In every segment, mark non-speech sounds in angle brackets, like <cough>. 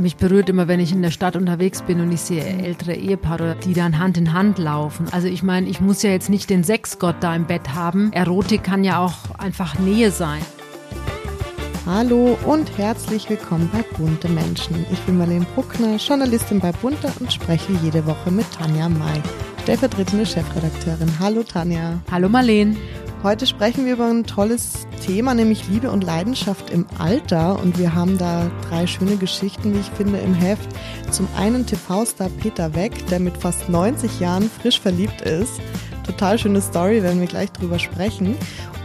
Mich berührt immer, wenn ich in der Stadt unterwegs bin und ich sehe ältere Ehepaare, die dann Hand in Hand laufen. Also ich meine, ich muss ja jetzt nicht den Sexgott da im Bett haben. Erotik kann ja auch einfach Nähe sein. Hallo und herzlich willkommen bei Bunte Menschen. Ich bin Marlene Bruckner, Journalistin bei Bunte und spreche jede Woche mit Tanja May, stellvertretende Chefredakteurin. Hallo Tanja. Hallo Marlene. Heute sprechen wir über ein tolles Thema, nämlich Liebe und Leidenschaft im Alter. Und wir haben da drei schöne Geschichten, wie ich finde, im Heft. Zum einen TV-Star Peter Weck, der mit fast 90 Jahren frisch verliebt ist. Total schöne Story, werden wir gleich drüber sprechen.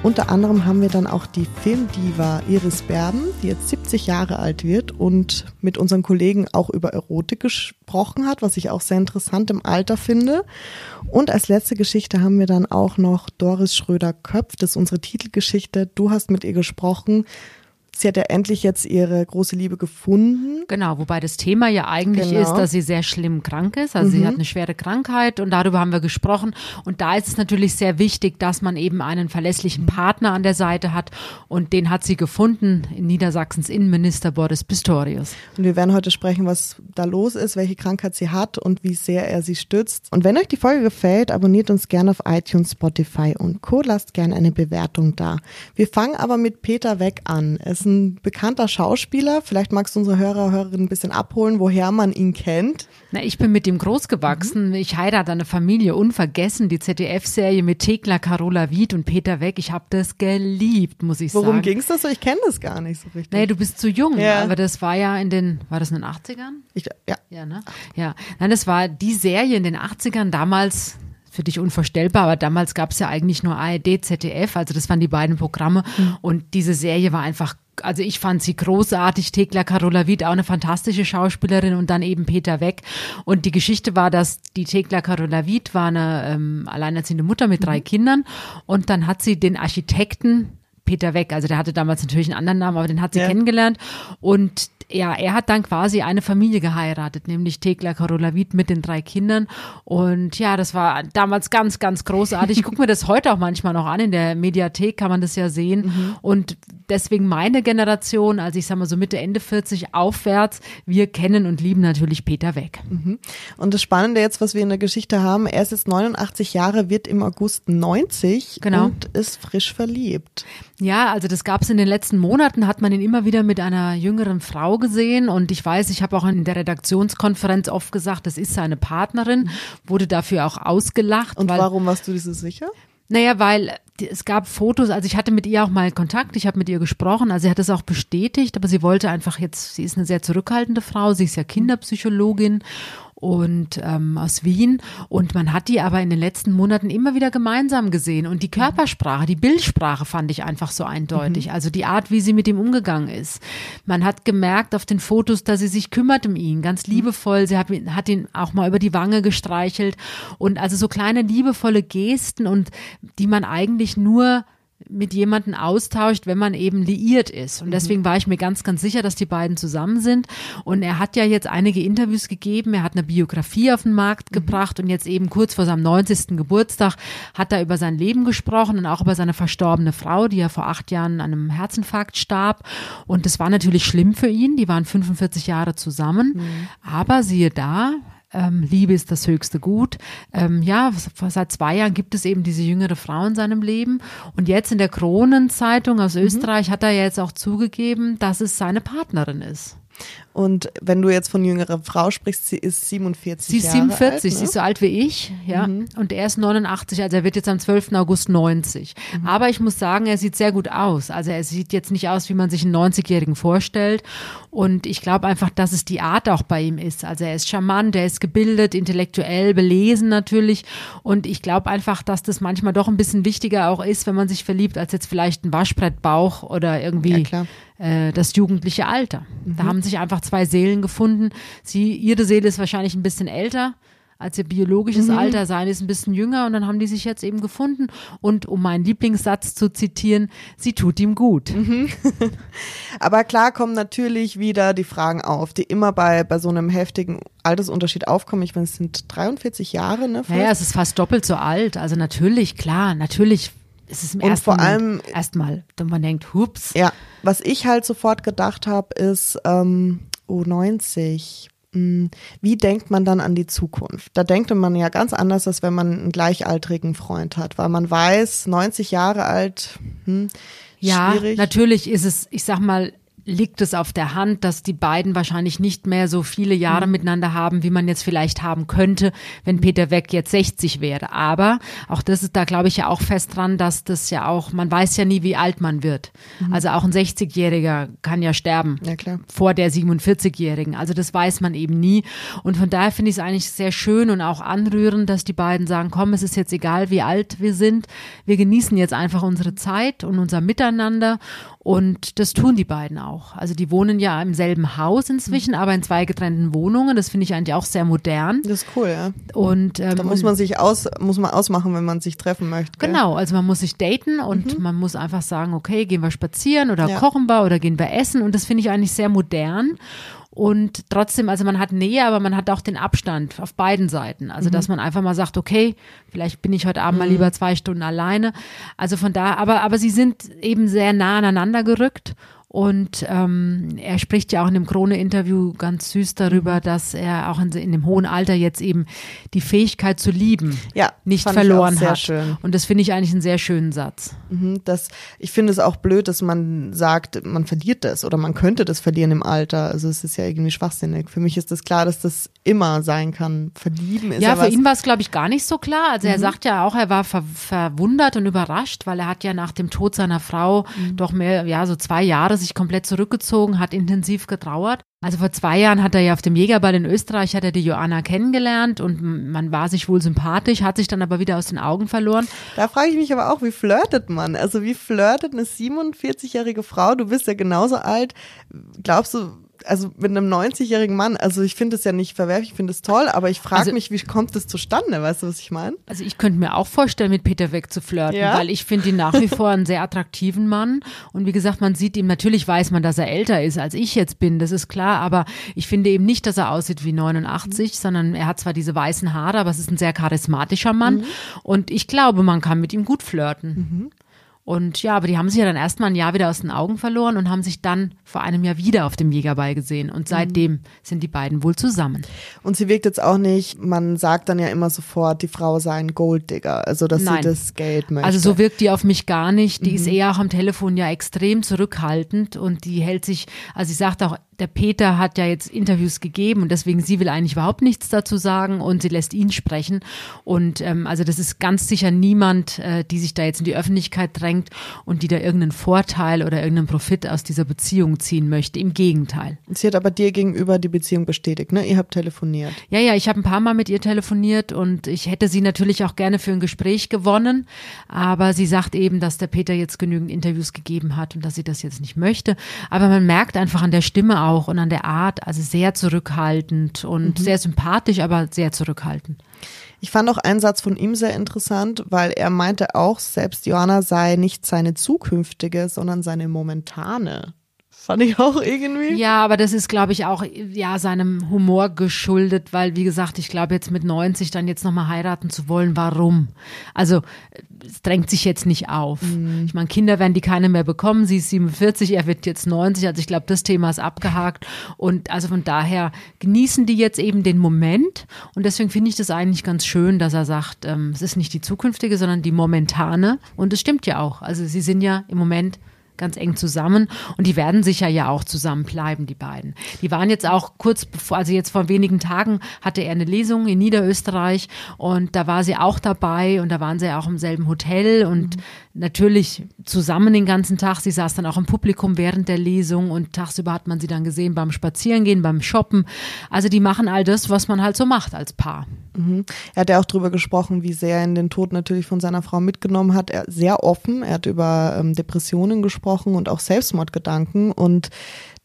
Unter anderem haben wir dann auch die Filmdiva Iris Berben, die jetzt 70 Jahre alt wird und mit unseren Kollegen auch über Erotik gesprochen hat, was ich auch sehr interessant im Alter finde. Und als letzte Geschichte haben wir dann auch noch Doris Schröder-Köpf, das ist unsere Titelgeschichte. Du hast mit ihr gesprochen sie hat ja endlich jetzt ihre große Liebe gefunden. Genau, wobei das Thema ja eigentlich genau. ist, dass sie sehr schlimm krank ist. Also mhm. sie hat eine schwere Krankheit und darüber haben wir gesprochen. Und da ist es natürlich sehr wichtig, dass man eben einen verlässlichen Partner an der Seite hat. Und den hat sie gefunden in Niedersachsens Innenminister Boris Pistorius. Und wir werden heute sprechen, was da los ist, welche Krankheit sie hat und wie sehr er sie stützt. Und wenn euch die Folge gefällt, abonniert uns gerne auf iTunes, Spotify und Co. Lasst gerne eine Bewertung da. Wir fangen aber mit Peter Weg an. Es ein bekannter Schauspieler. Vielleicht magst du unsere Hörer, Hörerinnen ein bisschen abholen, woher man ihn kennt. Na, ich bin mit ihm großgewachsen. Mhm. Ich heirate eine Familie unvergessen. Die ZDF-Serie mit Thekla, Carola Wied und Peter Weck. Ich habe das geliebt, muss ich Worum sagen. Worum ging es das so? Ich kenne das gar nicht so richtig. Nee, du bist zu jung. Ja. Aber das war ja in den, war das in den 80ern? Ich, ja. Ja, ne? Ja. Nein, das war die Serie in den 80ern damals für dich unvorstellbar, aber damals gab es ja eigentlich nur ARD, ZDF, also das waren die beiden Programme mhm. und diese Serie war einfach also ich fand sie großartig, Thekla Carola Wied, auch eine fantastische Schauspielerin und dann eben Peter Weck. Und die Geschichte war, dass die Thekla Carola Wied war eine ähm, alleinerziehende Mutter mit drei mhm. Kindern und dann hat sie den Architekten Peter Weck, also der hatte damals natürlich einen anderen Namen, aber den hat sie ja. kennengelernt und ja, er hat dann quasi eine Familie geheiratet, nämlich Thekla Karolavid mit den drei Kindern. Und ja, das war damals ganz, ganz großartig. Ich gucke mir das heute auch manchmal noch an. In der Mediathek kann man das ja sehen. Mhm. Und deswegen meine Generation, also ich sag mal so Mitte, Ende 40 aufwärts, wir kennen und lieben natürlich Peter Weck. Mhm. Und das Spannende jetzt, was wir in der Geschichte haben, er ist jetzt 89 Jahre, wird im August 90 genau. und ist frisch verliebt. Ja, also das gab es in den letzten Monaten, hat man ihn immer wieder mit einer jüngeren Frau gesehen und ich weiß, ich habe auch in der Redaktionskonferenz oft gesagt, das ist seine Partnerin, wurde dafür auch ausgelacht. Und warum warst du dir so sicher? Naja, weil es gab Fotos, also ich hatte mit ihr auch mal Kontakt, ich habe mit ihr gesprochen, also sie hat es auch bestätigt, aber sie wollte einfach jetzt, sie ist eine sehr zurückhaltende Frau, sie ist ja Kinderpsychologin und ähm, aus Wien. Und man hat die aber in den letzten Monaten immer wieder gemeinsam gesehen. Und die Körpersprache, die Bildsprache fand ich einfach so eindeutig. Mhm. Also die Art, wie sie mit ihm umgegangen ist. Man hat gemerkt auf den Fotos, dass sie sich kümmert um ihn, ganz mhm. liebevoll. Sie hat, hat ihn auch mal über die Wange gestreichelt. Und also so kleine liebevolle Gesten und die man eigentlich nur mit jemanden austauscht, wenn man eben liiert ist. Und mhm. deswegen war ich mir ganz, ganz sicher, dass die beiden zusammen sind. Und er hat ja jetzt einige Interviews gegeben. Er hat eine Biografie auf den Markt mhm. gebracht und jetzt eben kurz vor seinem 90. Geburtstag hat er über sein Leben gesprochen und auch über seine verstorbene Frau, die ja vor acht Jahren an einem Herzinfarkt starb. Und das war natürlich schlimm für ihn. Die waren 45 Jahre zusammen. Mhm. Aber siehe da, ähm, Liebe ist das höchste Gut. Ähm, ja, seit zwei Jahren gibt es eben diese jüngere Frau in seinem Leben. Und jetzt in der Kronenzeitung aus mhm. Österreich hat er ja jetzt auch zugegeben, dass es seine Partnerin ist. Und wenn du jetzt von jüngerer Frau sprichst, sie ist 47 Sie ist 47, alt, ne? sie ist so alt wie ich, ja. Mhm. Und er ist 89, also er wird jetzt am 12. August 90. Mhm. Aber ich muss sagen, er sieht sehr gut aus. Also er sieht jetzt nicht aus, wie man sich einen 90-Jährigen vorstellt. Und ich glaube einfach, dass es die Art auch bei ihm ist. Also er ist charmant, er ist gebildet, intellektuell, belesen natürlich. Und ich glaube einfach, dass das manchmal doch ein bisschen wichtiger auch ist, wenn man sich verliebt, als jetzt vielleicht ein Waschbrettbauch oder irgendwie ja, äh, das jugendliche Alter. Mhm. Da haben sich einfach zwei Seelen gefunden. Sie, ihre Seele ist wahrscheinlich ein bisschen älter als ihr biologisches mhm. Alter, sein ist ein bisschen jünger und dann haben die sich jetzt eben gefunden. Und um meinen Lieblingssatz zu zitieren, sie tut ihm gut. Mhm. <laughs> Aber klar kommen natürlich wieder die Fragen auf, die immer bei, bei so einem heftigen Altersunterschied aufkommen. Ich meine, es sind 43 Jahre, ne? Naja, es ist fast doppelt so alt. Also natürlich, klar, natürlich ist es im und vor allem erstmal, wenn man denkt, hups. Ja, was ich halt sofort gedacht habe, ist, ähm, U90, hm, wie denkt man dann an die Zukunft? Da denkt man ja ganz anders, als wenn man einen gleichaltrigen Freund hat, weil man weiß, 90 Jahre alt, hm, ja, schwierig. natürlich ist es, ich sag mal, liegt es auf der Hand, dass die beiden wahrscheinlich nicht mehr so viele Jahre mhm. miteinander haben, wie man jetzt vielleicht haben könnte, wenn Peter Weck jetzt 60 wäre. Aber auch das ist da, glaube ich, ja auch fest dran, dass das ja auch, man weiß ja nie, wie alt man wird. Mhm. Also auch ein 60-Jähriger kann ja sterben. Ja, klar. Vor der 47-Jährigen. Also das weiß man eben nie. Und von daher finde ich es eigentlich sehr schön und auch anrührend, dass die beiden sagen, komm, es ist jetzt egal, wie alt wir sind. Wir genießen jetzt einfach unsere Zeit und unser Miteinander und das tun die beiden auch. Also die wohnen ja im selben Haus inzwischen, mhm. aber in zwei getrennten Wohnungen. Das finde ich eigentlich auch sehr modern. Das ist cool, ja. Und ähm, da muss man sich aus, muss man ausmachen, wenn man sich treffen möchte. Genau, also man muss sich daten und mhm. man muss einfach sagen, okay, gehen wir spazieren oder ja. kochen wir oder gehen wir essen. Und das finde ich eigentlich sehr modern. Und trotzdem, also man hat Nähe, aber man hat auch den Abstand auf beiden Seiten. Also, mhm. dass man einfach mal sagt, okay, vielleicht bin ich heute Abend mhm. mal lieber zwei Stunden alleine. Also von da, aber, aber sie sind eben sehr nah aneinander gerückt und ähm, er spricht ja auch in dem Krone-Interview ganz süß darüber, mhm. dass er auch in, in, dem hohen Alter jetzt eben die Fähigkeit zu lieben ja, nicht verloren sehr hat. Schön. Und das finde ich eigentlich einen sehr schönen Satz. Mhm, das, ich finde es auch blöd, dass man sagt, man verliert das oder man könnte das verlieren im Alter. Also es ist ja irgendwie schwachsinnig. Für mich ist das klar, dass das immer sein kann. Verlieben ist ja, ja für ihn war es, glaube ich, gar nicht so klar. Also mhm. er sagt ja auch, er war ver verwundert und überrascht, weil er hat ja nach dem Tod seiner Frau mhm. doch mehr, ja, so zwei Jahre sich komplett zurückgezogen, hat intensiv getrauert. Also vor zwei Jahren hat er ja auf dem Jägerball in Österreich, hat er die Joanna kennengelernt und man war sich wohl sympathisch, hat sich dann aber wieder aus den Augen verloren. Da frage ich mich aber auch, wie flirtet man? Also wie flirtet eine 47-jährige Frau? Du bist ja genauso alt. Glaubst du, also mit einem 90-jährigen Mann, also ich finde es ja nicht verwerflich, ich finde es toll, aber ich frage also, mich, wie kommt das zustande? Weißt du, was ich meine? Also ich könnte mir auch vorstellen, mit Peter Weg zu flirten, ja? weil ich finde ihn nach wie vor einen sehr attraktiven Mann. Und wie gesagt, man sieht ihm, natürlich weiß man, dass er älter ist, als ich jetzt bin, das ist klar, aber ich finde eben nicht, dass er aussieht wie 89, mhm. sondern er hat zwar diese weißen Haare, aber es ist ein sehr charismatischer Mann. Mhm. Und ich glaube, man kann mit ihm gut flirten. Mhm. Und ja, aber die haben sich ja dann erstmal ein Jahr wieder aus den Augen verloren und haben sich dann vor einem Jahr wieder auf dem Jägerball gesehen. Und seitdem mhm. sind die beiden wohl zusammen. Und sie wirkt jetzt auch nicht, man sagt dann ja immer sofort, die Frau sei ein Golddigger, also dass Nein. sie das Geld möchte. Also so wirkt die auf mich gar nicht. Die mhm. ist eher auch am Telefon ja extrem zurückhaltend und die hält sich, also sie sagt auch, der Peter hat ja jetzt Interviews gegeben und deswegen sie will eigentlich überhaupt nichts dazu sagen und sie lässt ihn sprechen. Und ähm, also das ist ganz sicher niemand, äh, die sich da jetzt in die Öffentlichkeit drängt und die da irgendeinen Vorteil oder irgendeinen Profit aus dieser Beziehung ziehen möchte. Im Gegenteil. Sie hat aber dir gegenüber die Beziehung bestätigt, ne? Ihr habt telefoniert. Ja, ja, ich habe ein paar Mal mit ihr telefoniert und ich hätte sie natürlich auch gerne für ein Gespräch gewonnen, aber sie sagt eben, dass der Peter jetzt genügend Interviews gegeben hat und dass sie das jetzt nicht möchte. Aber man merkt einfach an der Stimme auch und an der Art, also sehr zurückhaltend und mhm. sehr sympathisch, aber sehr zurückhaltend. Ich fand auch einen Satz von ihm sehr interessant, weil er meinte auch, selbst Joanna sei nicht seine zukünftige, sondern seine momentane. Fand ich auch irgendwie. Ja, aber das ist, glaube ich, auch ja seinem Humor geschuldet, weil, wie gesagt, ich glaube, jetzt mit 90 dann jetzt nochmal heiraten zu wollen, warum? Also, es drängt sich jetzt nicht auf. Mhm. Ich meine, Kinder werden die keine mehr bekommen. Sie ist 47, er wird jetzt 90. Also, ich glaube, das Thema ist abgehakt. Und also von daher genießen die jetzt eben den Moment. Und deswegen finde ich das eigentlich ganz schön, dass er sagt, ähm, es ist nicht die zukünftige, sondern die momentane. Und es stimmt ja auch. Also, sie sind ja im Moment ganz eng zusammen und die werden sicher ja auch zusammenbleiben, die beiden. Die waren jetzt auch kurz bevor, also jetzt vor wenigen Tagen hatte er eine Lesung in Niederösterreich und da war sie auch dabei und da waren sie ja auch im selben Hotel und mhm. natürlich zusammen den ganzen Tag. Sie saß dann auch im Publikum während der Lesung und tagsüber hat man sie dann gesehen beim Spazierengehen, beim Shoppen. Also die machen all das, was man halt so macht als Paar. Mhm. Er hat ja auch darüber gesprochen, wie sehr er in den Tod natürlich von seiner Frau mitgenommen hat. Er sehr offen. Er hat über ähm, Depressionen gesprochen und auch Selbstmordgedanken und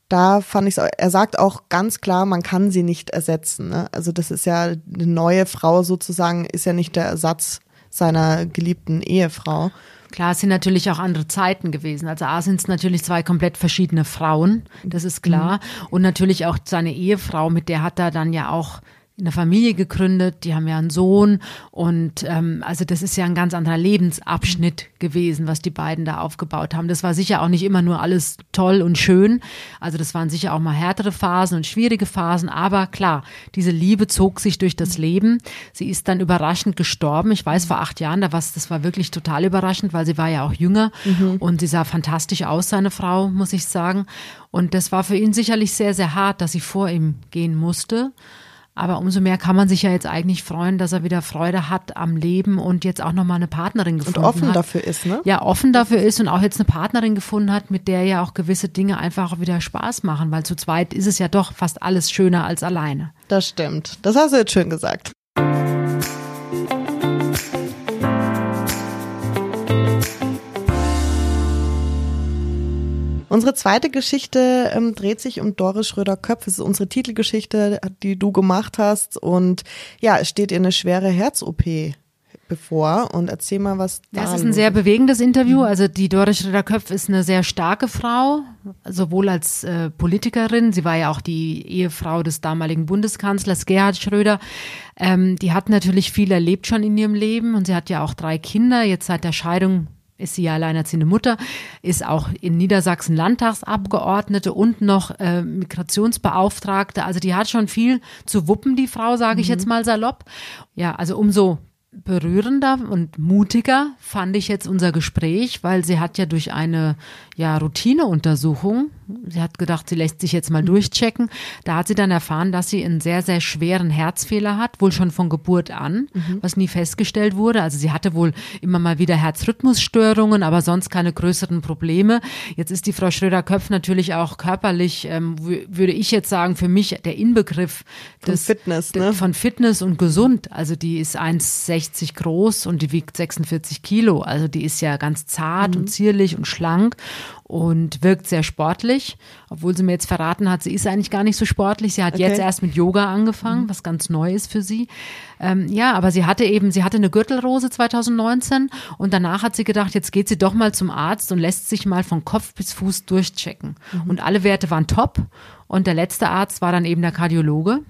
da fand ich er sagt auch ganz klar, man kann sie nicht ersetzen. Ne? Also das ist ja eine neue Frau sozusagen, ist ja nicht der Ersatz seiner geliebten Ehefrau. Klar, es sind natürlich auch andere Zeiten gewesen. Also A sind es natürlich zwei komplett verschiedene Frauen, das ist klar. Mhm. Und natürlich auch seine Ehefrau, mit der hat er dann ja auch eine Familie gegründet, die haben ja einen Sohn und ähm, also das ist ja ein ganz anderer Lebensabschnitt gewesen, was die beiden da aufgebaut haben. Das war sicher auch nicht immer nur alles toll und schön. Also das waren sicher auch mal härtere Phasen und schwierige Phasen, aber klar, diese Liebe zog sich durch das Leben. Sie ist dann überraschend gestorben. Ich weiß, vor acht Jahren, da war das war wirklich total überraschend, weil sie war ja auch jünger mhm. und sie sah fantastisch aus, seine Frau, muss ich sagen. Und das war für ihn sicherlich sehr, sehr hart, dass sie vor ihm gehen musste. Aber umso mehr kann man sich ja jetzt eigentlich freuen, dass er wieder Freude hat am Leben und jetzt auch nochmal eine Partnerin gefunden hat. Und offen hat. dafür ist, ne? Ja, offen dafür ist und auch jetzt eine Partnerin gefunden hat, mit der ja auch gewisse Dinge einfach auch wieder Spaß machen, weil zu zweit ist es ja doch fast alles schöner als alleine. Das stimmt. Das hast du jetzt schön gesagt. Unsere zweite Geschichte ähm, dreht sich um Doris Schröder-Köpf. Es ist unsere Titelgeschichte, die du gemacht hast. Und ja, es steht ihr eine schwere Herz-OP bevor und erzähl mal was. Das ist ein sehr bewegendes Interview. Mhm. Also die Doris Schröder-Köpf ist eine sehr starke Frau, sowohl als äh, Politikerin. Sie war ja auch die Ehefrau des damaligen Bundeskanzlers Gerhard Schröder. Ähm, die hat natürlich viel erlebt schon in ihrem Leben und sie hat ja auch drei Kinder. Jetzt seit der Scheidung ist sie ja alleinerziehende Mutter, ist auch in Niedersachsen Landtagsabgeordnete und noch äh, Migrationsbeauftragte. Also die hat schon viel zu wuppen, die Frau, sage ich mhm. jetzt mal salopp. Ja, also umso berührender und mutiger fand ich jetzt unser Gespräch, weil sie hat ja durch eine ja, Routineuntersuchung, sie hat gedacht, sie lässt sich jetzt mal durchchecken, da hat sie dann erfahren, dass sie einen sehr, sehr schweren Herzfehler hat, wohl schon von Geburt an, mhm. was nie festgestellt wurde. Also sie hatte wohl immer mal wieder Herzrhythmusstörungen, aber sonst keine größeren Probleme. Jetzt ist die Frau Schröder-Köpf natürlich auch körperlich, ähm, würde ich jetzt sagen, für mich der Inbegriff des, von Fitness, ne? von Fitness und gesund. Also die ist 1,60 groß und die wiegt 46 Kilo. Also die ist ja ganz zart mhm. und zierlich und schlank und wirkt sehr sportlich, obwohl sie mir jetzt verraten hat, sie ist eigentlich gar nicht so sportlich. Sie hat okay. jetzt erst mit Yoga angefangen, mhm. was ganz neu ist für sie. Ähm, ja, aber sie hatte eben, sie hatte eine Gürtelrose 2019 und danach hat sie gedacht, jetzt geht sie doch mal zum Arzt und lässt sich mal von Kopf bis Fuß durchchecken. Mhm. Und alle Werte waren top und der letzte Arzt war dann eben der Kardiologe.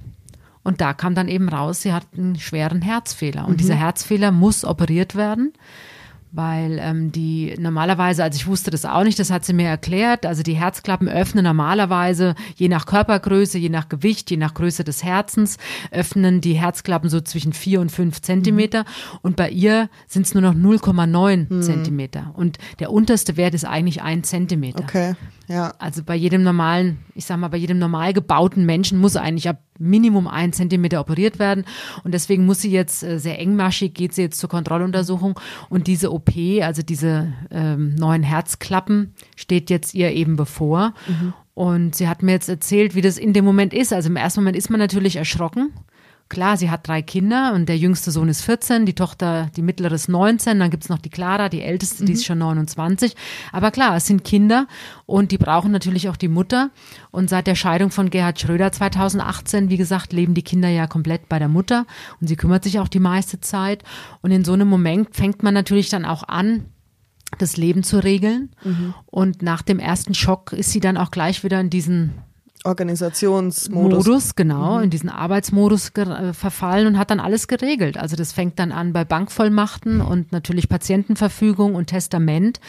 Und da kam dann eben raus, sie hat einen schweren Herzfehler. Und mhm. dieser Herzfehler muss operiert werden weil ähm, die normalerweise, also ich wusste das auch nicht, das hat sie mir erklärt, also die Herzklappen öffnen normalerweise je nach Körpergröße, je nach Gewicht, je nach Größe des Herzens, öffnen die Herzklappen so zwischen vier und fünf Zentimeter mhm. und bei ihr sind es nur noch 0,9 mhm. Zentimeter und der unterste Wert ist eigentlich ein Zentimeter. Okay, ja. Also bei jedem normalen, ich sag mal, bei jedem normal gebauten Menschen muss eigentlich ab Minimum ein Zentimeter operiert werden. Und deswegen muss sie jetzt äh, sehr engmaschig, geht sie jetzt zur Kontrolluntersuchung. Und diese OP, also diese ähm, neuen Herzklappen, steht jetzt ihr eben bevor. Mhm. Und sie hat mir jetzt erzählt, wie das in dem Moment ist. Also im ersten Moment ist man natürlich erschrocken. Klar, sie hat drei Kinder und der jüngste Sohn ist 14, die Tochter, die mittlere ist 19, dann gibt's noch die Clara, die älteste, mhm. die ist schon 29. Aber klar, es sind Kinder und die brauchen natürlich auch die Mutter. Und seit der Scheidung von Gerhard Schröder 2018, wie gesagt, leben die Kinder ja komplett bei der Mutter und sie kümmert sich auch die meiste Zeit. Und in so einem Moment fängt man natürlich dann auch an, das Leben zu regeln. Mhm. Und nach dem ersten Schock ist sie dann auch gleich wieder in diesen Organisationsmodus. Modus, genau, mhm. in diesen Arbeitsmodus äh, verfallen und hat dann alles geregelt. Also das fängt dann an bei Bankvollmachten und natürlich Patientenverfügung und Testament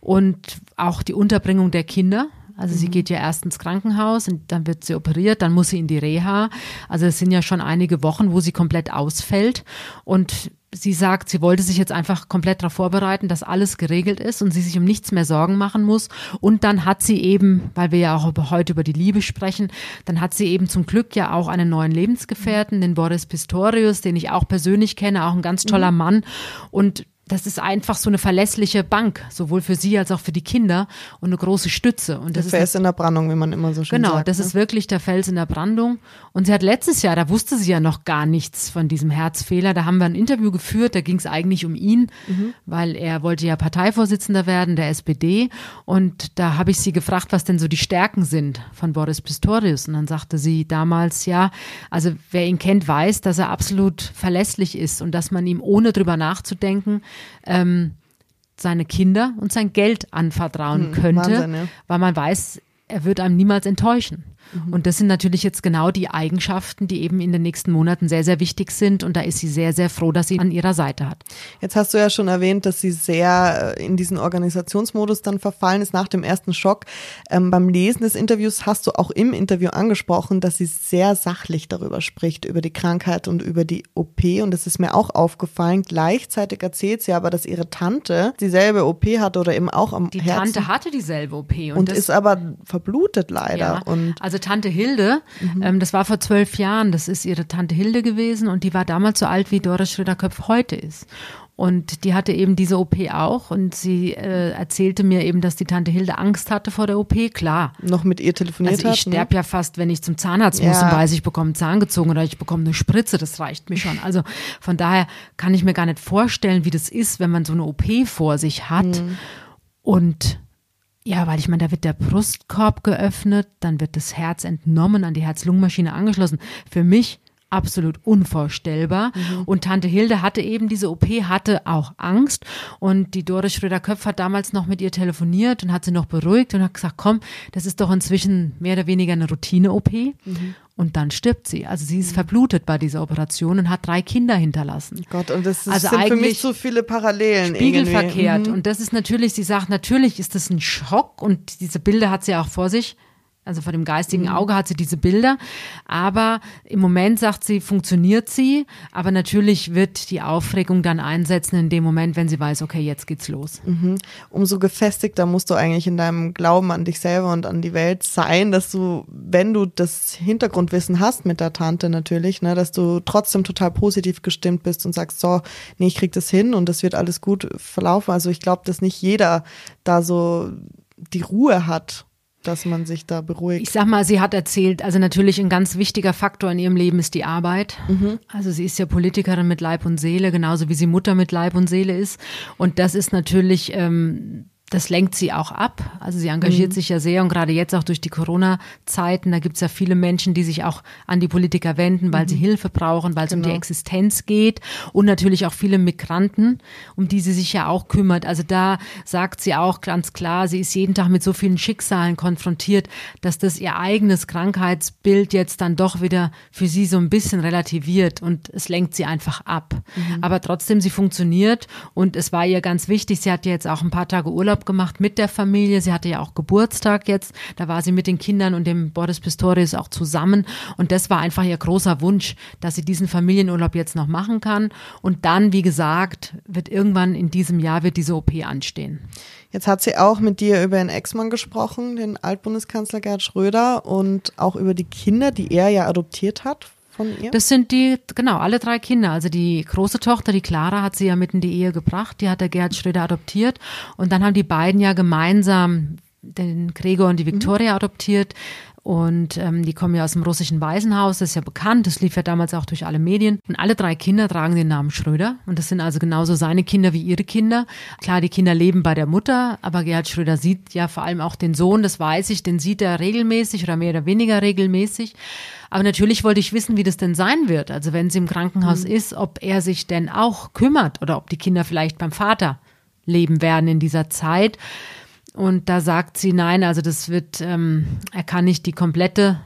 und auch die Unterbringung der Kinder. Also mhm. sie geht ja erst ins Krankenhaus und dann wird sie operiert, dann muss sie in die Reha. Also es sind ja schon einige Wochen, wo sie komplett ausfällt und sie sagt, sie wollte sich jetzt einfach komplett darauf vorbereiten, dass alles geregelt ist und sie sich um nichts mehr Sorgen machen muss. Und dann hat sie eben, weil wir ja auch heute über die Liebe sprechen, dann hat sie eben zum Glück ja auch einen neuen Lebensgefährten, den Boris Pistorius, den ich auch persönlich kenne, auch ein ganz toller mhm. Mann. Und das ist einfach so eine verlässliche Bank, sowohl für sie als auch für die Kinder und eine große Stütze. Und das der Fels ist in der Brandung, wie man immer so schön genau, sagt. Genau, das ne? ist wirklich der Fels in der Brandung. Und sie hat letztes Jahr, da wusste sie ja noch gar nichts von diesem Herzfehler. Da haben wir ein Interview geführt, da ging es eigentlich um ihn, mhm. weil er wollte ja Parteivorsitzender werden der SPD. Und da habe ich sie gefragt, was denn so die Stärken sind von Boris Pistorius. Und dann sagte sie damals, ja, also wer ihn kennt, weiß, dass er absolut verlässlich ist und dass man ihm ohne drüber nachzudenken ähm, seine Kinder und sein Geld anvertrauen hm, könnte, Wahnsinn, ja. weil man weiß, er wird einem niemals enttäuschen. Mhm. Und das sind natürlich jetzt genau die Eigenschaften, die eben in den nächsten Monaten sehr, sehr wichtig sind. Und da ist sie sehr, sehr froh, dass sie an ihrer Seite hat. Jetzt hast du ja schon erwähnt, dass sie sehr äh, in diesen Organisationsmodus dann verfallen ist nach dem ersten Schock. Ähm, beim Lesen des Interviews hast du auch im Interview angesprochen, dass sie sehr sachlich darüber spricht, über die Krankheit und über die OP. Und das ist mir auch aufgefallen. Gleichzeitig erzählt sie aber, dass ihre Tante dieselbe OP hatte oder eben auch am die Herzen. Die Tante hatte dieselbe OP. Und, und ist aber verblutet leider. Ja, und also Tante Hilde, mhm. ähm, das war vor zwölf Jahren, das ist ihre Tante Hilde gewesen und die war damals so alt, wie Doris Schröder-Köpf heute ist. Und die hatte eben diese OP auch und sie äh, erzählte mir eben, dass die Tante Hilde Angst hatte vor der OP, klar. Noch mit ihr telefoniert Also ich sterbe ne? ja fast, wenn ich zum Zahnarzt ja. muss und weiß, ich bekomme Zahn gezogen oder ich bekomme eine Spritze, das reicht mir schon. Also von daher kann ich mir gar nicht vorstellen, wie das ist, wenn man so eine OP vor sich hat. Mhm. Und ja, weil ich meine, da wird der Brustkorb geöffnet, dann wird das Herz entnommen, an die Herz-Lungen-Maschine angeschlossen. Für mich absolut unvorstellbar. Mhm. Und Tante Hilde hatte eben diese OP, hatte auch Angst. Und die Doris Schröder-Köpf hat damals noch mit ihr telefoniert und hat sie noch beruhigt und hat gesagt, komm, das ist doch inzwischen mehr oder weniger eine Routine-OP. Mhm. Und dann stirbt sie. Also sie ist mhm. verblutet bei dieser Operation und hat drei Kinder hinterlassen. Gott, und das ist, also sind für mich so viele Parallelen. Spiegelverkehrt. Mhm. Und das ist natürlich, sie sagt, natürlich ist das ein Schock und diese Bilder hat sie auch vor sich. Also vor dem geistigen mhm. Auge hat sie diese Bilder. Aber im Moment sagt sie, funktioniert sie. Aber natürlich wird die Aufregung dann einsetzen in dem Moment, wenn sie weiß, okay, jetzt geht's los. Mhm. Umso gefestigter musst du eigentlich in deinem Glauben an dich selber und an die Welt sein, dass du, wenn du das Hintergrundwissen hast mit der Tante natürlich, ne, dass du trotzdem total positiv gestimmt bist und sagst, so, nee, ich krieg das hin und das wird alles gut verlaufen. Also ich glaube, dass nicht jeder da so die Ruhe hat dass man sich da beruhigt. Ich sag mal, sie hat erzählt, also natürlich ein ganz wichtiger Faktor in ihrem Leben ist die Arbeit. Mhm. Also sie ist ja Politikerin mit Leib und Seele, genauso wie sie Mutter mit Leib und Seele ist. Und das ist natürlich ähm, das lenkt sie auch ab. Also sie engagiert mhm. sich ja sehr und gerade jetzt auch durch die Corona-Zeiten, da gibt es ja viele Menschen, die sich auch an die Politiker wenden, weil mhm. sie Hilfe brauchen, weil es genau. um die genau. Existenz geht und natürlich auch viele Migranten, um die sie sich ja auch kümmert. Also da sagt sie auch ganz klar, sie ist jeden Tag mit so vielen Schicksalen konfrontiert, dass das ihr eigenes Krankheitsbild jetzt dann doch wieder für sie so ein bisschen relativiert und es lenkt sie einfach ab. Mhm. Aber trotzdem, sie funktioniert und es war ihr ganz wichtig, sie hat ja jetzt auch ein paar Tage Urlaub Urlaub gemacht mit der Familie. Sie hatte ja auch Geburtstag jetzt. Da war sie mit den Kindern und dem Boris Pistorius auch zusammen. Und das war einfach ihr großer Wunsch, dass sie diesen Familienurlaub jetzt noch machen kann. Und dann, wie gesagt, wird irgendwann in diesem Jahr wird diese OP anstehen. Jetzt hat sie auch mit dir über den Ex-Mann gesprochen, den Altbundeskanzler Gerhard Schröder, und auch über die Kinder, die er ja adoptiert hat von ihr? Das sind die, genau, alle drei Kinder. Also die große Tochter, die Clara, hat sie ja mit in die Ehe gebracht. Die hat der Gerhard Schröder adoptiert. Und dann haben die beiden ja gemeinsam den Gregor und die Victoria mhm. adoptiert. Und ähm, die kommen ja aus dem russischen Waisenhaus, das ist ja bekannt, das lief ja damals auch durch alle Medien. Und alle drei Kinder tragen den Namen Schröder. Und das sind also genauso seine Kinder wie ihre Kinder. Klar, die Kinder leben bei der Mutter, aber Gerhard Schröder sieht ja vor allem auch den Sohn, das weiß ich, den sieht er regelmäßig oder mehr oder weniger regelmäßig. Aber natürlich wollte ich wissen, wie das denn sein wird. Also wenn sie im Krankenhaus mhm. ist, ob er sich denn auch kümmert oder ob die Kinder vielleicht beim Vater leben werden in dieser Zeit. Und da sagt sie, nein, also das wird, ähm, er kann nicht die komplette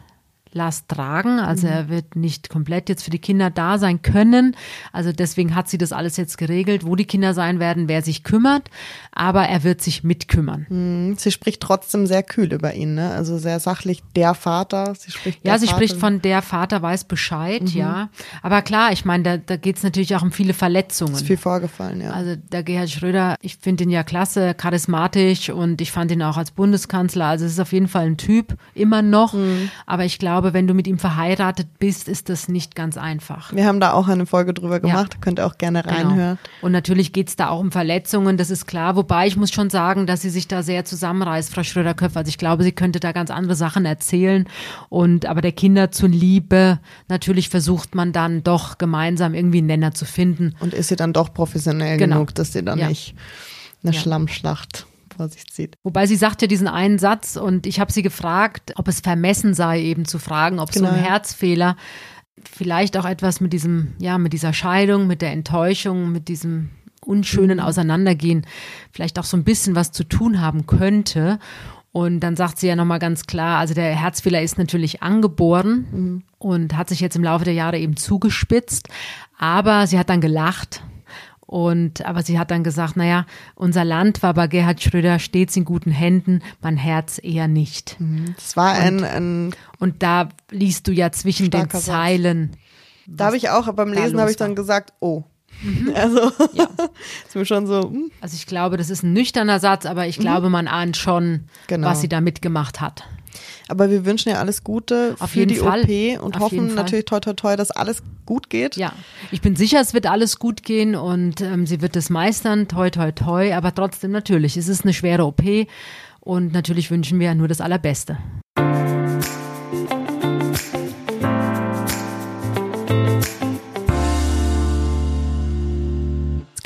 Last tragen. Also mhm. er wird nicht komplett jetzt für die Kinder da sein können. Also deswegen hat sie das alles jetzt geregelt, wo die Kinder sein werden, wer sich kümmert. Aber er wird sich mitkümmern. Mhm. Sie spricht trotzdem sehr kühl über ihn, ne? Also sehr sachlich, der Vater. Sie spricht ja, sie Vater. spricht von der Vater weiß Bescheid, mhm. ja. Aber klar, ich meine, da, da geht es natürlich auch um viele Verletzungen. Ist viel vorgefallen, ja. Also der Gerhard Schröder, ich finde ihn ja klasse, charismatisch und ich fand ihn auch als Bundeskanzler. Also es ist auf jeden Fall ein Typ, immer noch. Mhm. Aber ich glaube, glaube, wenn du mit ihm verheiratet bist, ist das nicht ganz einfach. Wir haben da auch eine Folge drüber gemacht, ja. könnt ihr auch gerne genau. reinhören. Genau. Und natürlich geht es da auch um Verletzungen, das ist klar. Wobei ich muss schon sagen, dass sie sich da sehr zusammenreißt, Frau Schröder-Köpf. Also ich glaube, sie könnte da ganz andere Sachen erzählen. Und aber der Kinder zuliebe, natürlich versucht man dann doch gemeinsam irgendwie einen Nenner zu finden. Und ist sie dann doch professionell genau. genug, dass sie dann ja. nicht eine ja. Schlammschlacht vor sich zieht. Wobei sie sagt ja diesen einen Satz und ich habe sie gefragt, ob es vermessen sei, eben zu fragen, ob genau. so ein genau. Herzfehler vielleicht auch etwas mit diesem, ja, mit dieser Scheidung, mit der Enttäuschung, mit diesem unschönen mhm. Auseinandergehen vielleicht auch so ein bisschen was zu tun haben könnte. Und dann sagt sie ja nochmal ganz klar, also der Herzfehler ist natürlich angeboren mhm. und hat sich jetzt im Laufe der Jahre eben zugespitzt. Aber sie hat dann gelacht und, aber sie hat dann gesagt, naja, unser Land war bei Gerhard Schröder stets in guten Händen, mein Herz eher nicht. Mhm. Das war ein, ein Und da liest du ja zwischen den Zeilen. Da habe ich auch, beim Lesen habe ich dann gesagt, oh. Mhm. <laughs> Also, ja. <laughs> ist mir schon so. Hm. Also ich glaube, das ist ein nüchterner Satz, aber ich mhm. glaube, man ahnt schon, genau. was sie da mitgemacht hat. Aber wir wünschen ihr alles Gute Auf für die Fall. OP und Auf hoffen natürlich toi toi toi, dass alles gut geht. Ja, ich bin sicher, es wird alles gut gehen und ähm, sie wird es meistern, toi toi toi. Aber trotzdem natürlich, es ist eine schwere OP und natürlich wünschen wir nur das Allerbeste.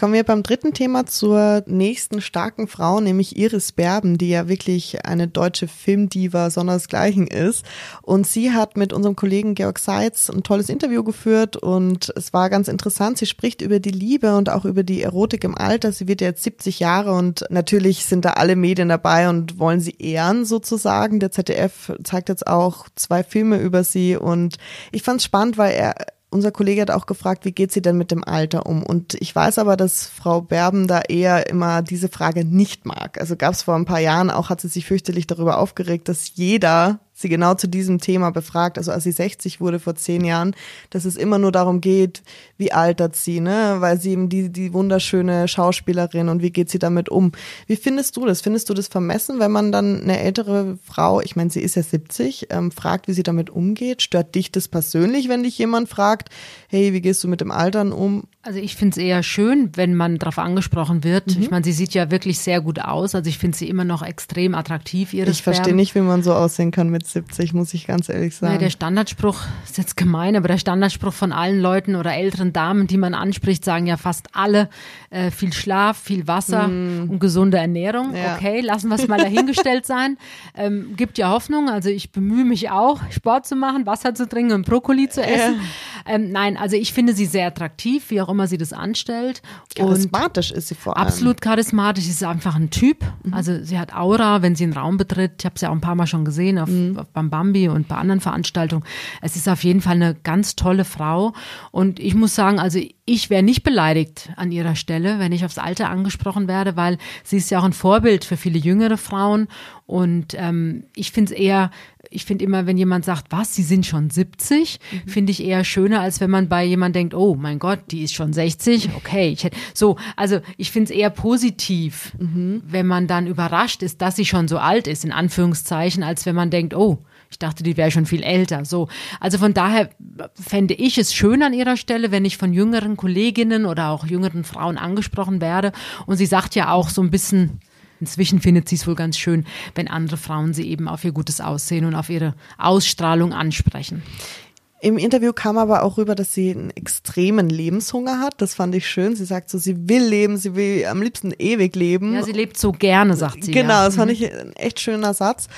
Kommen wir beim dritten Thema zur nächsten starken Frau, nämlich Iris Berben, die ja wirklich eine deutsche Filmdiva sondersgleichen ist. Und sie hat mit unserem Kollegen Georg Seitz ein tolles Interview geführt und es war ganz interessant. Sie spricht über die Liebe und auch über die Erotik im Alter. Sie wird jetzt 70 Jahre und natürlich sind da alle Medien dabei und wollen sie ehren sozusagen. Der ZDF zeigt jetzt auch zwei Filme über sie und ich fand es spannend, weil er unser Kollege hat auch gefragt, wie geht sie denn mit dem Alter um? Und ich weiß aber, dass Frau Berben da eher immer diese Frage nicht mag. Also gab es vor ein paar Jahren auch, hat sie sich fürchterlich darüber aufgeregt, dass jeder sie genau zu diesem Thema befragt, also als sie 60 wurde vor zehn Jahren, dass es immer nur darum geht, wie altert sie, ne? Weil sie eben die, die wunderschöne Schauspielerin und wie geht sie damit um? Wie findest du das? Findest du das vermessen, wenn man dann eine ältere Frau, ich meine, sie ist ja 70, ähm, fragt, wie sie damit umgeht? Stört dich das persönlich, wenn dich jemand fragt, hey, wie gehst du mit dem Altern um? Also ich finde es eher schön, wenn man darauf angesprochen wird. Mhm. Ich meine, sie sieht ja wirklich sehr gut aus. Also ich finde sie immer noch extrem attraktiv. Ihres ich verstehe nicht, wie man so aussehen kann mit 70, muss ich ganz ehrlich sagen. Ja, der Standardspruch ist jetzt gemein, aber der Standardspruch von allen Leuten oder älteren Damen, die man anspricht, sagen ja fast alle äh, viel Schlaf, viel Wasser mhm. und gesunde Ernährung. Ja. Okay, lassen wir es mal dahingestellt sein. Ähm, gibt ja Hoffnung. Also ich bemühe mich auch, Sport zu machen, Wasser zu trinken und Brokkoli zu essen. Ja. Ähm, nein, also ich finde sie sehr attraktiv, wie auch immer sie das anstellt. Charismatisch ist sie vor allem. Absolut charismatisch, sie ist einfach ein Typ. Mhm. Also sie hat Aura, wenn sie einen Raum betritt. Ich habe sie auch ein paar Mal schon gesehen auf, mhm. auf, beim Bambi und bei anderen Veranstaltungen. Es ist auf jeden Fall eine ganz tolle Frau. Und ich muss sagen, also ich wäre nicht beleidigt an ihrer Stelle, wenn ich aufs Alter angesprochen werde, weil sie ist ja auch ein Vorbild für viele jüngere Frauen. Und ähm, ich finde es eher, ich finde immer, wenn jemand sagt, was, sie sind schon 70, mhm. finde ich eher schöner, als wenn man bei jemand denkt, oh mein Gott, die ist schon 60, okay. Ich hätte, so, also ich finde es eher positiv, mhm. wenn man dann überrascht ist, dass sie schon so alt ist, in Anführungszeichen, als wenn man denkt, oh, ich dachte, die wäre schon viel älter. So. Also von daher fände ich es schön an ihrer Stelle, wenn ich von jüngeren Kolleginnen oder auch jüngeren Frauen angesprochen werde. Und sie sagt ja auch so ein bisschen, Inzwischen findet sie es wohl ganz schön, wenn andere Frauen sie eben auf ihr gutes Aussehen und auf ihre Ausstrahlung ansprechen. Im Interview kam aber auch rüber, dass sie einen extremen Lebenshunger hat. Das fand ich schön. Sie sagt so, sie will leben, sie will am liebsten ewig leben. Ja, sie lebt so gerne, sagt sie. Genau, ja. das fand mhm. ich ein echt schöner Satz.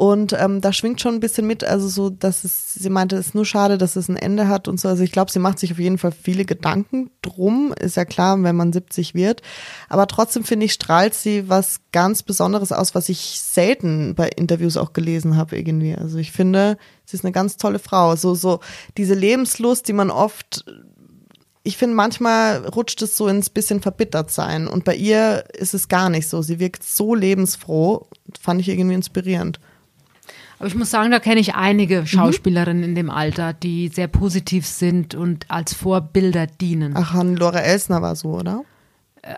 Und ähm, da schwingt schon ein bisschen mit, also so, dass es, sie meinte, es ist nur schade, dass es ein Ende hat und so. Also ich glaube, sie macht sich auf jeden Fall viele Gedanken drum. Ist ja klar, wenn man 70 wird. Aber trotzdem finde ich, strahlt sie was ganz Besonderes aus, was ich selten bei Interviews auch gelesen habe irgendwie. Also ich finde, sie ist eine ganz tolle Frau. So, so diese Lebenslust, die man oft ich finde, manchmal rutscht es so ins bisschen verbittert sein. Und bei ihr ist es gar nicht so. Sie wirkt so lebensfroh. Fand ich irgendwie inspirierend. Aber ich muss sagen, da kenne ich einige mhm. Schauspielerinnen mhm. in dem Alter, die sehr positiv sind und als Vorbilder dienen. Ach, Lore Elsner war so, oder?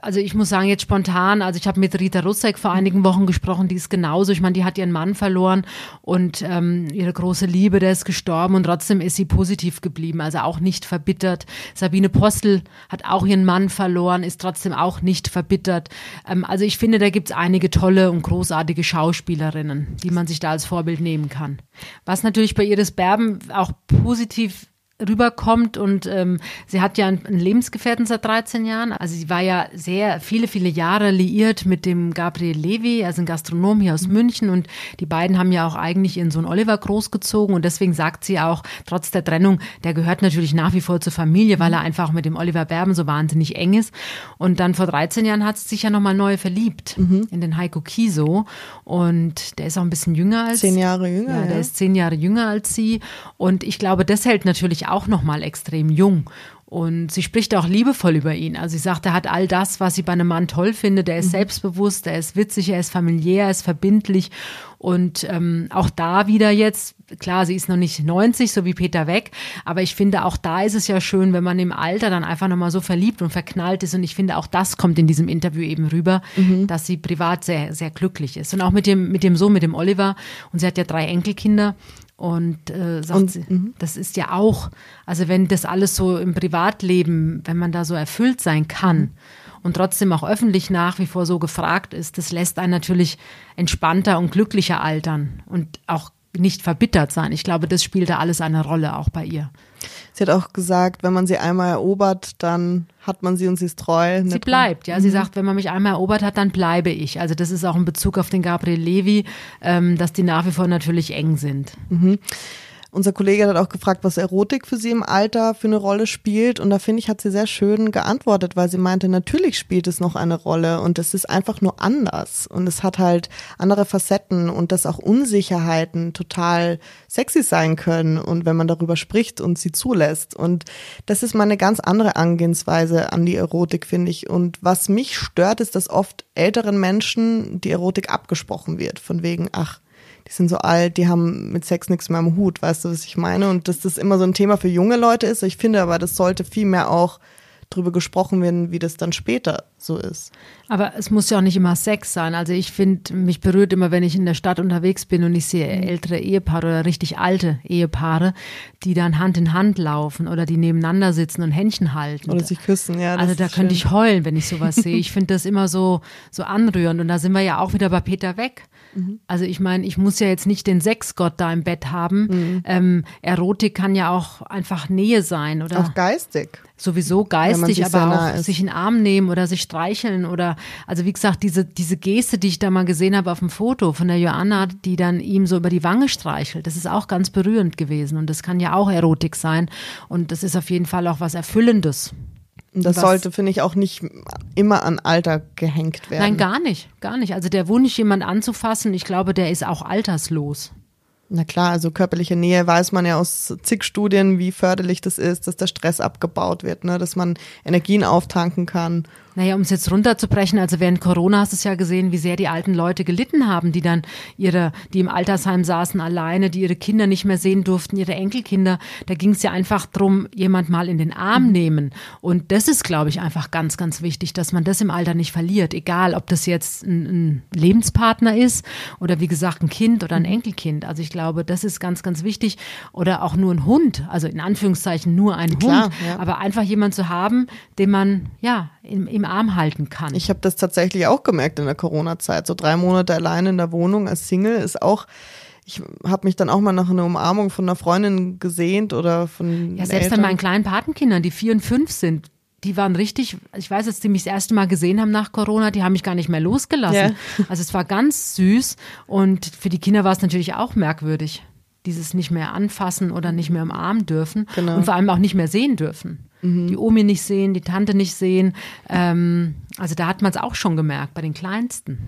Also ich muss sagen, jetzt spontan, also ich habe mit Rita Russek vor einigen Wochen gesprochen, die ist genauso. Ich meine, die hat ihren Mann verloren und ähm, ihre große Liebe, der ist gestorben und trotzdem ist sie positiv geblieben, also auch nicht verbittert. Sabine Postel hat auch ihren Mann verloren, ist trotzdem auch nicht verbittert. Ähm, also ich finde, da gibt es einige tolle und großartige Schauspielerinnen, die man sich da als Vorbild nehmen kann. Was natürlich bei Iris Berben auch positiv rüberkommt und ähm, sie hat ja einen Lebensgefährten seit 13 Jahren. Also sie war ja sehr viele, viele Jahre liiert mit dem Gabriel Levy, also ein Gastronom hier aus München und die beiden haben ja auch eigentlich ihren Sohn Oliver großgezogen und deswegen sagt sie auch, trotz der Trennung, der gehört natürlich nach wie vor zur Familie, weil er einfach mit dem Oliver Berben so wahnsinnig eng ist. Und dann vor 13 Jahren hat sie sich ja nochmal neu verliebt mhm. in den Heiko Kiso und der ist auch ein bisschen jünger als Zehn Jahre jünger. Ja, der ist zehn Jahre jünger als sie und ich glaube, das hält natürlich auch noch mal extrem jung. Und sie spricht auch liebevoll über ihn. Also sie sagt, er hat all das, was sie bei einem Mann toll findet. Er ist mhm. selbstbewusst, er ist witzig, er ist familiär, er ist verbindlich. Und ähm, auch da wieder jetzt, klar, sie ist noch nicht 90, so wie Peter Weck, aber ich finde, auch da ist es ja schön, wenn man im Alter dann einfach nochmal so verliebt und verknallt ist. Und ich finde, auch das kommt in diesem Interview eben rüber, mhm. dass sie privat sehr, sehr glücklich ist. Und auch mit dem, mit dem Sohn, mit dem Oliver. Und sie hat ja drei Enkelkinder. Und äh, sagt und, sie, mhm. das ist ja auch, also wenn das alles so im Privatleben, wenn man da so erfüllt sein kann mhm. und trotzdem auch öffentlich nach wie vor so gefragt ist, das lässt einen natürlich entspannter und glücklicher altern und auch nicht verbittert sein. Ich glaube, das spielt da alles eine Rolle, auch bei ihr. Sie hat auch gesagt, wenn man sie einmal erobert, dann hat man sie und sie ist treu. Sie bleibt, ja. Mhm. Sie sagt, wenn man mich einmal erobert hat, dann bleibe ich. Also das ist auch ein Bezug auf den Gabriel Levi, ähm, dass die nach wie vor natürlich eng sind. Mhm. Unser Kollege hat auch gefragt, was Erotik für sie im Alter für eine Rolle spielt. Und da finde ich, hat sie sehr schön geantwortet, weil sie meinte, natürlich spielt es noch eine Rolle und es ist einfach nur anders. Und es hat halt andere Facetten und dass auch Unsicherheiten total sexy sein können. Und wenn man darüber spricht und sie zulässt. Und das ist mal eine ganz andere Angehensweise an die Erotik, finde ich. Und was mich stört, ist, dass oft älteren Menschen die Erotik abgesprochen wird. Von wegen, ach, die sind so alt, die haben mit Sex nichts mehr am Hut, weißt du, was ich meine? Und dass das immer so ein Thema für junge Leute ist. Ich finde aber, das sollte viel mehr auch drüber gesprochen werden, wie das dann später so ist. Aber es muss ja auch nicht immer Sex sein. Also ich finde, mich berührt immer, wenn ich in der Stadt unterwegs bin und ich sehe mhm. ältere Ehepaare oder richtig alte Ehepaare, die dann Hand in Hand laufen oder die nebeneinander sitzen und Händchen halten. Oder sich küssen, ja. Also da könnte ich heulen, wenn ich sowas sehe. <laughs> Ich finde das immer so, so anrührend. Und da sind wir ja auch wieder bei Peter Weg. Mhm. Also ich meine, ich muss ja jetzt nicht den Sexgott da im Bett haben. Mhm. Ähm, Erotik kann ja auch einfach Nähe sein oder auch geistig. Sowieso geistig, aber auch sich in den Arm nehmen oder sich streicheln oder also wie gesagt diese diese Geste, die ich da mal gesehen habe auf dem Foto von der Joanna, die dann ihm so über die Wange streichelt, das ist auch ganz berührend gewesen und das kann ja auch Erotik sein und das ist auf jeden Fall auch was Erfüllendes. Das was, sollte, finde ich, auch nicht immer an Alter gehängt werden. Nein, gar nicht, gar nicht. Also der Wunsch, jemand anzufassen, ich glaube, der ist auch alterslos. Na klar, also körperliche Nähe weiß man ja aus zig Studien, wie förderlich das ist, dass der Stress abgebaut wird, ne? dass man Energien auftanken kann naja, um es jetzt runterzubrechen, also während Corona hast du es ja gesehen, wie sehr die alten Leute gelitten haben, die dann ihre, die im Altersheim saßen alleine, die ihre Kinder nicht mehr sehen durften, ihre Enkelkinder. Da ging es ja einfach drum, jemand mal in den Arm mhm. nehmen. Und das ist, glaube ich, einfach ganz, ganz wichtig, dass man das im Alter nicht verliert. Egal, ob das jetzt ein, ein Lebenspartner ist oder wie gesagt ein Kind oder ein mhm. Enkelkind. Also ich glaube, das ist ganz, ganz wichtig. Oder auch nur ein Hund, also in Anführungszeichen nur ein Klar, Hund. Ja. Aber einfach jemand zu haben, den man, ja, im, im Arm halten kann. Ich habe das tatsächlich auch gemerkt in der Corona-Zeit. So drei Monate allein in der Wohnung als Single ist auch ich habe mich dann auch mal nach einer Umarmung von einer Freundin gesehnt oder von ja selbst Eltern. an meinen kleinen Patenkindern, die vier und fünf sind, die waren richtig, ich weiß, als die mich das erste Mal gesehen haben nach Corona, die haben mich gar nicht mehr losgelassen. Ja. Also es war ganz süß und für die Kinder war es natürlich auch merkwürdig dieses nicht mehr anfassen oder nicht mehr umarmen dürfen genau. und vor allem auch nicht mehr sehen dürfen. Mhm. Die Omi nicht sehen, die Tante nicht sehen. Ähm, also da hat man es auch schon gemerkt bei den Kleinsten.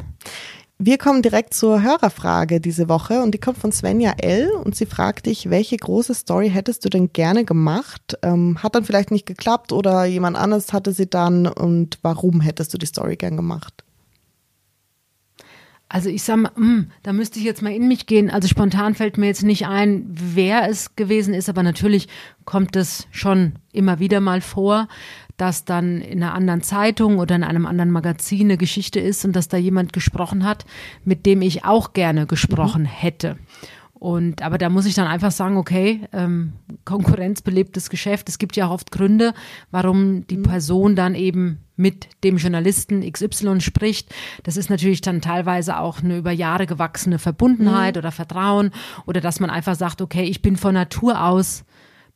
Wir kommen direkt zur Hörerfrage diese Woche und die kommt von Svenja L. und sie fragt dich, welche große Story hättest du denn gerne gemacht? Ähm, hat dann vielleicht nicht geklappt oder jemand anderes hatte sie dann und warum hättest du die Story gern gemacht? Also ich sag mal, mh, hm, da müsste ich jetzt mal in mich gehen. Also spontan fällt mir jetzt nicht ein, wer es gewesen ist, aber natürlich kommt es schon immer wieder mal vor, dass dann in einer anderen Zeitung oder in einem anderen Magazin eine Geschichte ist und dass da jemand gesprochen hat, mit dem ich auch gerne gesprochen mhm. hätte. Und aber da muss ich dann einfach sagen, okay, ähm, konkurrenzbelebtes Geschäft. Es gibt ja auch oft Gründe, warum die mhm. Person dann eben mit dem Journalisten XY spricht. Das ist natürlich dann teilweise auch eine über Jahre gewachsene Verbundenheit mhm. oder Vertrauen oder dass man einfach sagt, okay, ich bin von Natur aus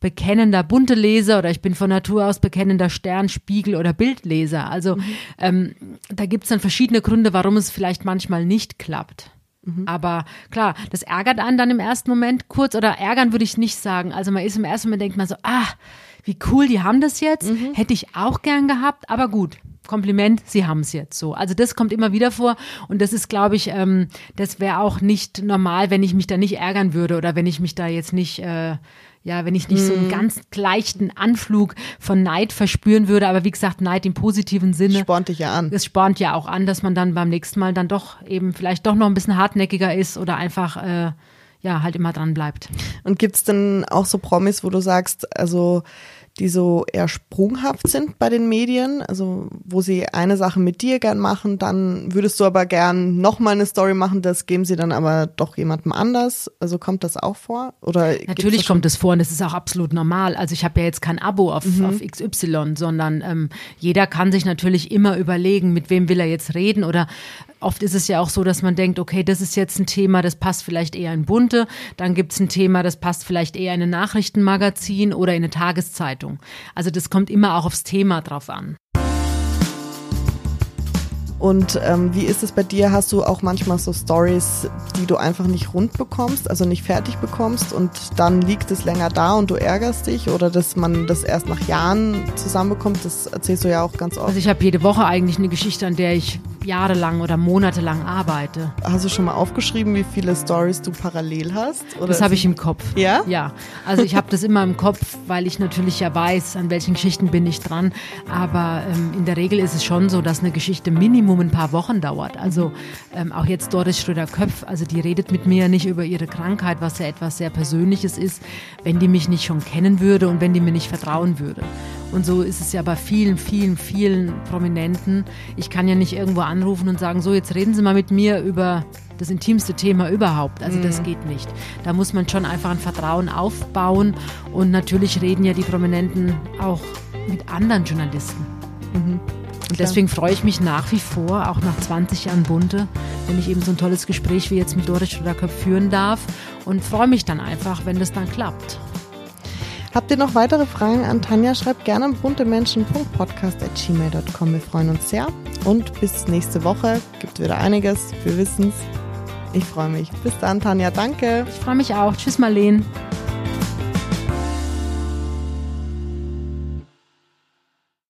bekennender bunte Leser oder ich bin von Natur aus bekennender Stern, Spiegel oder Bildleser. Also mhm. ähm, da gibt es dann verschiedene Gründe, warum es vielleicht manchmal nicht klappt. Mhm. Aber klar, das ärgert einen dann im ersten Moment kurz oder ärgern würde ich nicht sagen. Also man ist im ersten Moment denkt man so, ah, wie cool, die haben das jetzt, mhm. hätte ich auch gern gehabt, aber gut. Kompliment, sie haben es jetzt so. Also das kommt immer wieder vor und das ist, glaube ich, ähm, das wäre auch nicht normal, wenn ich mich da nicht ärgern würde oder wenn ich mich da jetzt nicht äh, ja, wenn ich nicht so einen mhm. ganz leichten Anflug von Neid verspüren würde, aber wie gesagt, Neid im positiven Sinne. Spornt dich ja an. Das spornt ja auch an, dass man dann beim nächsten Mal dann doch eben vielleicht doch noch ein bisschen hartnäckiger ist oder einfach äh, ja halt immer dran bleibt. Und gibt's denn auch so Promis, wo du sagst, also die so eher sprunghaft sind bei den Medien, also wo sie eine Sache mit dir gern machen, dann würdest du aber gern nochmal eine Story machen, das geben sie dann aber doch jemandem anders. Also kommt das auch vor? Oder Natürlich kommt es vor und das ist auch absolut normal. Also ich habe ja jetzt kein Abo auf, mhm. auf XY, sondern ähm, jeder kann sich natürlich immer überlegen, mit wem will er jetzt reden oder oft ist es ja auch so, dass man denkt, okay, das ist jetzt ein Thema, das passt vielleicht eher in Bunte, dann gibt es ein Thema, das passt vielleicht eher in ein Nachrichtenmagazin oder in eine Tageszeitung. Also das kommt immer auch aufs Thema drauf an. Und ähm, wie ist es bei dir? Hast du auch manchmal so Stories, die du einfach nicht rund bekommst, also nicht fertig bekommst und dann liegt es länger da und du ärgerst dich oder dass man das erst nach Jahren zusammenbekommt? Das erzählst du ja auch ganz oft. Also ich habe jede Woche eigentlich eine Geschichte, an der ich jahrelang oder monatelang arbeite. Hast du schon mal aufgeschrieben, wie viele Stories du parallel hast? Oder das habe ich im Kopf. Ja? Ja. Also ich habe das immer im Kopf, weil ich natürlich ja weiß, an welchen Geschichten bin ich dran. Aber ähm, in der Regel ist es schon so, dass eine Geschichte Minimum ein paar Wochen dauert. Also ähm, auch jetzt Doris Schröder-Köpf, also die redet mit mir nicht über ihre Krankheit, was ja etwas sehr Persönliches ist, wenn die mich nicht schon kennen würde und wenn die mir nicht vertrauen würde. Und so ist es ja bei vielen, vielen, vielen Prominenten. Ich kann ja nicht irgendwo anrufen und sagen, so, jetzt reden Sie mal mit mir über das intimste Thema überhaupt. Also das mhm. geht nicht. Da muss man schon einfach ein Vertrauen aufbauen. Und natürlich reden ja die Prominenten auch mit anderen Journalisten. Mhm. Und deswegen freue ich mich nach wie vor, auch nach 20 Jahren Bunte, wenn ich eben so ein tolles Gespräch wie jetzt mit Doris Schröder-Köpf führen darf und freue mich dann einfach, wenn das dann klappt. Habt ihr noch weitere Fragen an Tanja? Schreibt gerne an buntemenschen.podcast.gmail.com. Wir freuen uns sehr. Und bis nächste Woche gibt wieder einiges. Wir wissen's. Ich freue mich. Bis dann, Tanja. Danke. Ich freue mich auch. Tschüss, Marlene.